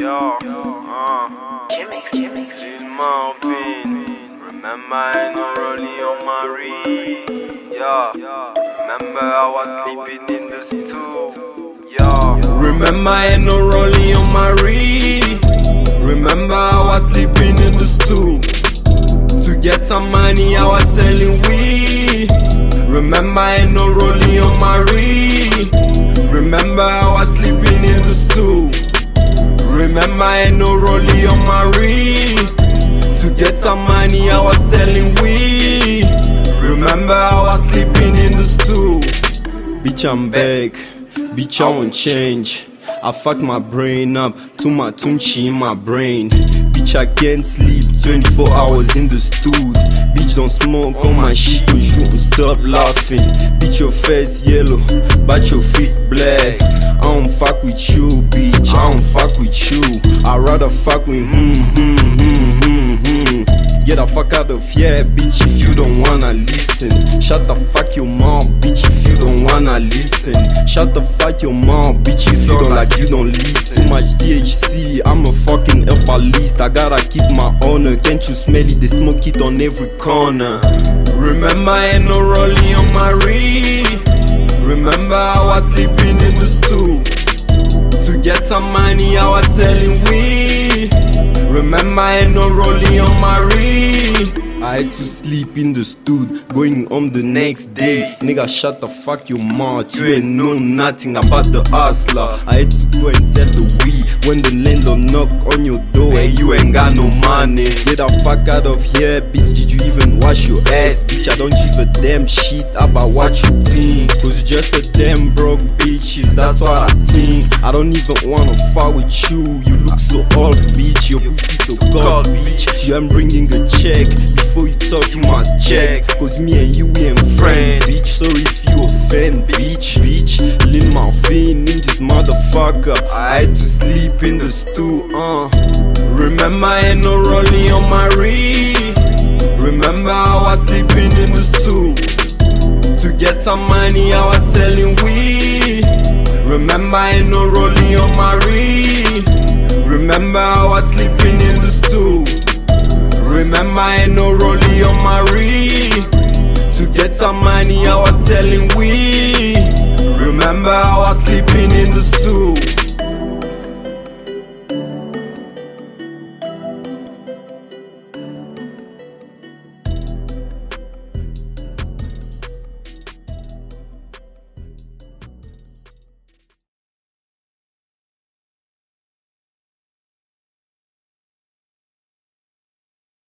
Yo, uh, Jimmix, Jimmix. Lil Marvin. Remember I know rolling on Marie. Yo, remember I was sleeping in the stud. Yo, Remember I no rolling on Marie. Remember I was sleeping in the stud. To get some money I was selling weed. Remember I no rolling on Marie. Remember I Remember I no rolling on my Marie. To get some money I was selling weed. Remember I was sleeping in the stud. Bitch, I'm back. Bitch, I won't change. I fucked my brain up, too much tunchi in my brain. I can't sleep 24 hours in the stud. Bitch, don't smoke on my shit, you won't stop laughing. Bitch, your face yellow, but your feet black. I don't fuck with you, bitch. I don't fuck with you. I rather fuck with hmm, hmm, hmm, hmm, hmm. Get the fuck out of here, bitch, if you don't wanna listen. Shut the fuck your mouth, bitch, if you don't wanna listen. Shut the fuck your mouth, bitch, if you don't like you don't listen. Too much THC, I'm a fucking herbalist. I gotta keep my honor. Can't you smell it? They smoke it on every corner. Remember, I ain't no rolling on Marie. Remember, I was sleeping in the stud. To get some money, I was selling weed. Remember, I ain't no rolling on Marie. I had to sleep in the stud, going home the next day. Nigga, shut the fuck your mouth. You ain't know nothing about the hustler. I had to go and sell the weed when the landlord knock on your door and you ain't got no money. Get the fuck out of here, bitch. Did you even wash your ass, bitch? I don't give a damn shit about what you think. Cause you just a damn broke bitches, that's what I think. I don't even wanna fuck with you. You look so old, bitch. Your pussy so cold, bitch. You ain't bringing a check. Before you talk, you must check. Cause me and you, we ain't friends, bitch. Sorry if you offend, bitch, bitch. Lil Marvin in this motherfucker. I had to sleep in the stud, uh. Remember, I ain't no rolling on my Marie. Remember, I was sleeping in the stud. To get some money, I was selling weed. Remember, I ain't no rolling on my Marie. Remember, I was sleeping in the stool. Remember, I ain't no on Marie. To get some money, I was selling weed. Remember, I was sleeping in the stud.